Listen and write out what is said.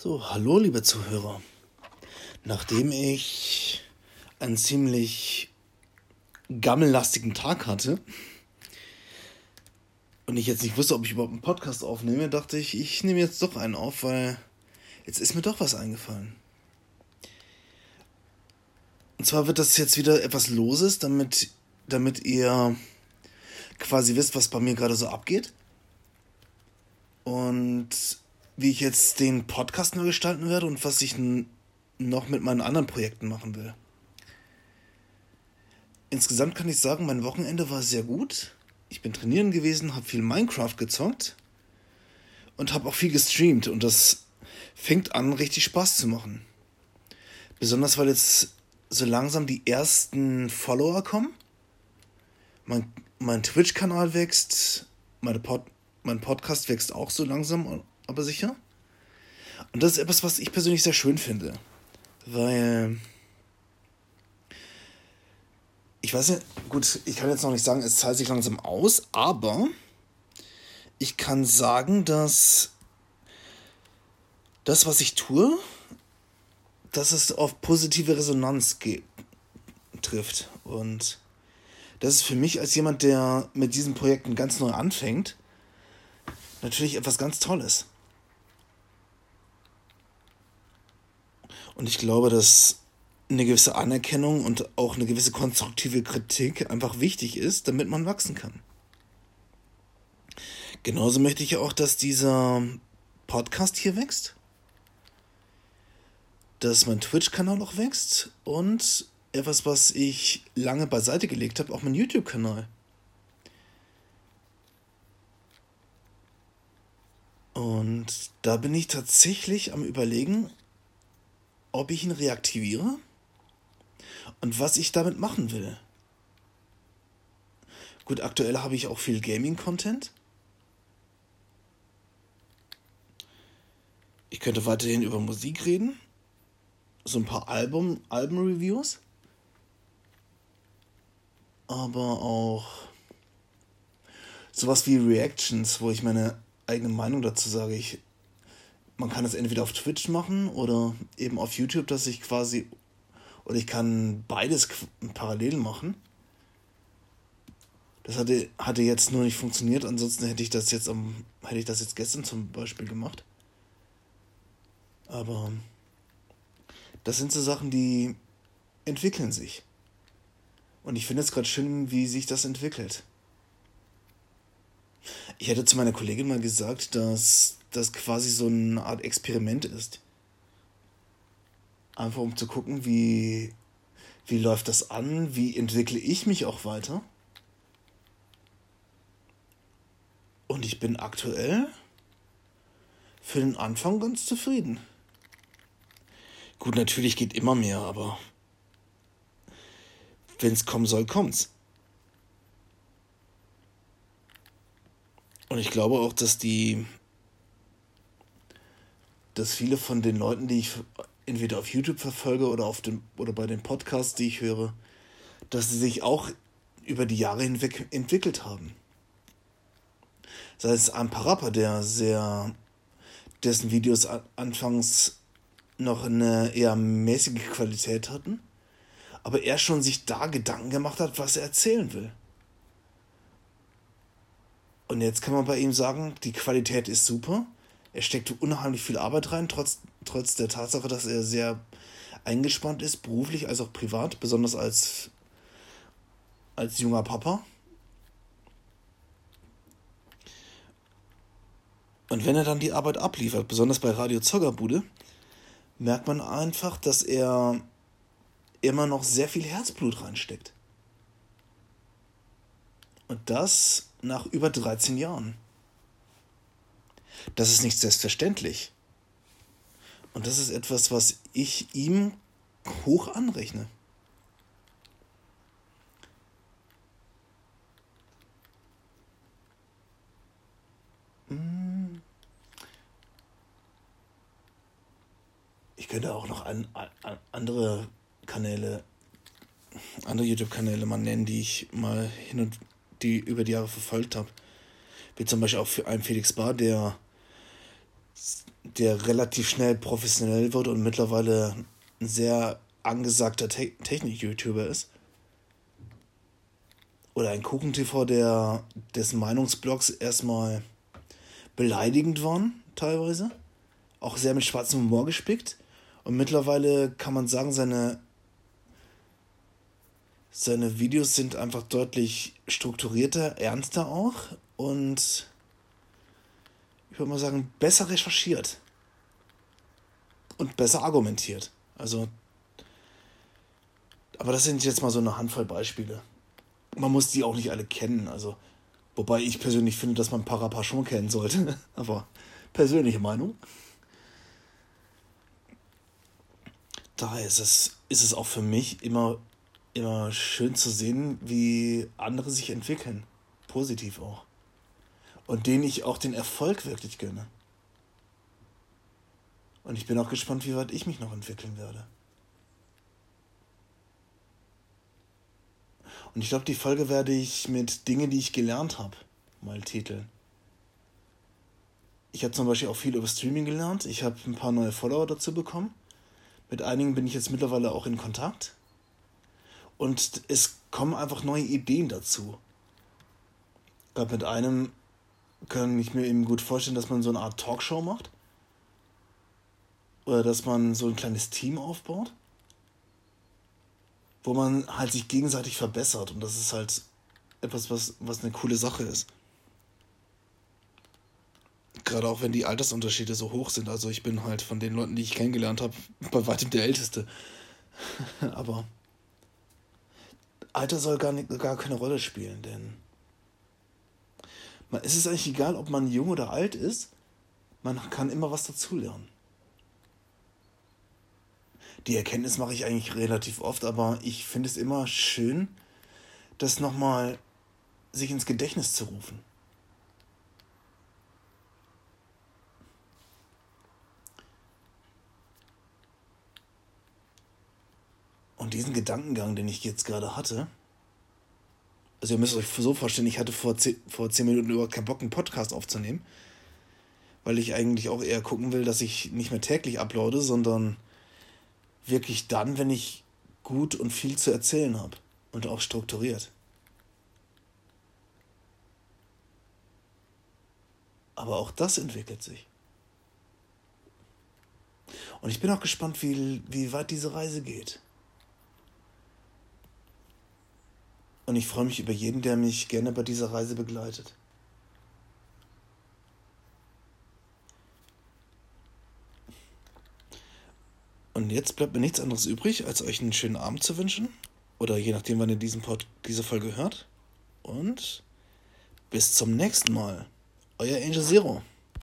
So, hallo liebe Zuhörer. Nachdem ich einen ziemlich gammellastigen Tag hatte und ich jetzt nicht wusste, ob ich überhaupt einen Podcast aufnehme, dachte ich, ich nehme jetzt doch einen auf, weil jetzt ist mir doch was eingefallen. Und zwar wird das jetzt wieder etwas Loses, damit, damit ihr quasi wisst, was bei mir gerade so abgeht. Und wie ich jetzt den Podcast neu gestalten werde und was ich noch mit meinen anderen Projekten machen will. Insgesamt kann ich sagen, mein Wochenende war sehr gut. Ich bin trainieren gewesen, habe viel Minecraft gezockt und habe auch viel gestreamt und das fängt an, richtig Spaß zu machen. Besonders weil jetzt so langsam die ersten Follower kommen. Mein, mein Twitch-Kanal wächst, meine Pod, mein Podcast wächst auch so langsam aber sicher. Und das ist etwas, was ich persönlich sehr schön finde. Weil. Ich weiß nicht, gut, ich kann jetzt noch nicht sagen, es zahlt sich langsam aus, aber ich kann sagen, dass das, was ich tue, dass es auf positive Resonanz trifft. Und das ist für mich als jemand, der mit diesen Projekten ganz neu anfängt, natürlich etwas ganz Tolles. Und ich glaube, dass eine gewisse Anerkennung und auch eine gewisse konstruktive Kritik einfach wichtig ist, damit man wachsen kann. Genauso möchte ich auch, dass dieser Podcast hier wächst, dass mein Twitch-Kanal auch wächst und etwas, was ich lange beiseite gelegt habe, auch mein YouTube-Kanal. Und da bin ich tatsächlich am Überlegen, ob ich ihn reaktiviere und was ich damit machen will. Gut, aktuell habe ich auch viel Gaming-Content. Ich könnte weiterhin über Musik reden. So ein paar Album, Alben-Reviews. Aber auch sowas wie Reactions, wo ich meine eigene Meinung dazu sage. Ich man kann es entweder auf Twitch machen oder eben auf YouTube, dass ich quasi, oder ich kann beides parallel machen. Das hatte, hatte jetzt nur nicht funktioniert, ansonsten hätte ich das jetzt am, hätte ich das jetzt gestern zum Beispiel gemacht. Aber das sind so Sachen, die entwickeln sich. Und ich finde es gerade schön, wie sich das entwickelt. Ich hätte zu meiner Kollegin mal gesagt, dass das quasi so eine Art Experiment ist. Einfach um zu gucken, wie, wie läuft das an, wie entwickle ich mich auch weiter. Und ich bin aktuell für den Anfang ganz zufrieden. Gut, natürlich geht immer mehr, aber wenn es kommen soll, kommt's. Und ich glaube auch, dass die dass viele von den Leuten, die ich entweder auf YouTube verfolge oder, auf dem, oder bei den Podcasts, die ich höre, dass sie sich auch über die Jahre hinweg entwickelt haben. Sei es ein Parappa, der sehr, dessen Videos anfangs noch eine eher mäßige Qualität hatten, aber er schon sich da Gedanken gemacht hat, was er erzählen will. Und jetzt kann man bei ihm sagen, die Qualität ist super, er steckt unheimlich viel Arbeit rein, trotz, trotz der Tatsache, dass er sehr eingespannt ist, beruflich als auch privat, besonders als, als junger Papa. Und wenn er dann die Arbeit abliefert, besonders bei Radio Zoggerbude, merkt man einfach, dass er immer noch sehr viel Herzblut reinsteckt. Und das nach über 13 Jahren. Das ist nicht selbstverständlich. Und das ist etwas, was ich ihm hoch anrechne. Ich könnte auch noch an, an andere Kanäle, andere YouTube-Kanäle mal nennen, die ich mal hin und die über die Jahre verfolgt habe. Wie zum Beispiel auch für einen Felix Bar, der der relativ schnell professionell wird und mittlerweile ein sehr angesagter Te Technik-YouTuber ist. Oder ein Kuchen-TV, der dessen Meinungsblogs erstmal beleidigend waren, teilweise. Auch sehr mit schwarzem Humor gespickt. Und mittlerweile kann man sagen, seine, seine Videos sind einfach deutlich strukturierter, ernster auch und würde mal sagen, besser recherchiert und besser argumentiert. Also, aber das sind jetzt mal so eine Handvoll Beispiele. Man muss die auch nicht alle kennen. Also, wobei ich persönlich finde, dass man Parappa schon kennen sollte. aber persönliche Meinung. Daher ist es, ist es auch für mich immer, immer schön zu sehen, wie andere sich entwickeln. Positiv auch und denen ich auch den Erfolg wirklich gönne. Und ich bin auch gespannt, wie weit ich mich noch entwickeln werde. Und ich glaube, die Folge werde ich mit Dingen, die ich gelernt habe, mal titeln. Ich habe zum Beispiel auch viel über Streaming gelernt. Ich habe ein paar neue Follower dazu bekommen. Mit einigen bin ich jetzt mittlerweile auch in Kontakt. Und es kommen einfach neue Ideen dazu. Gerade mit einem kann ich mir eben gut vorstellen, dass man so eine Art Talkshow macht. Oder dass man so ein kleines Team aufbaut. Wo man halt sich gegenseitig verbessert. Und das ist halt etwas, was, was eine coole Sache ist. Gerade auch wenn die Altersunterschiede so hoch sind. Also ich bin halt von den Leuten, die ich kennengelernt habe, bei weitem der Älteste. Aber Alter soll gar, nicht, gar keine Rolle spielen, denn es ist eigentlich egal, ob man jung oder alt ist, man kann immer was dazulernen. Die Erkenntnis mache ich eigentlich relativ oft, aber ich finde es immer schön, das nochmal sich ins Gedächtnis zu rufen. Und diesen Gedankengang, den ich jetzt gerade hatte, also ihr müsst euch so vorstellen, ich hatte vor zehn, vor zehn Minuten überhaupt keinen Bock, einen Podcast aufzunehmen. Weil ich eigentlich auch eher gucken will, dass ich nicht mehr täglich uploade, sondern wirklich dann, wenn ich gut und viel zu erzählen habe. Und auch strukturiert. Aber auch das entwickelt sich. Und ich bin auch gespannt, wie, wie weit diese Reise geht. Und ich freue mich über jeden, der mich gerne bei dieser Reise begleitet. Und jetzt bleibt mir nichts anderes übrig, als euch einen schönen Abend zu wünschen. Oder je nachdem, wann ihr diesen Pod, diese Folge hört. Und bis zum nächsten Mal. Euer Angel Zero.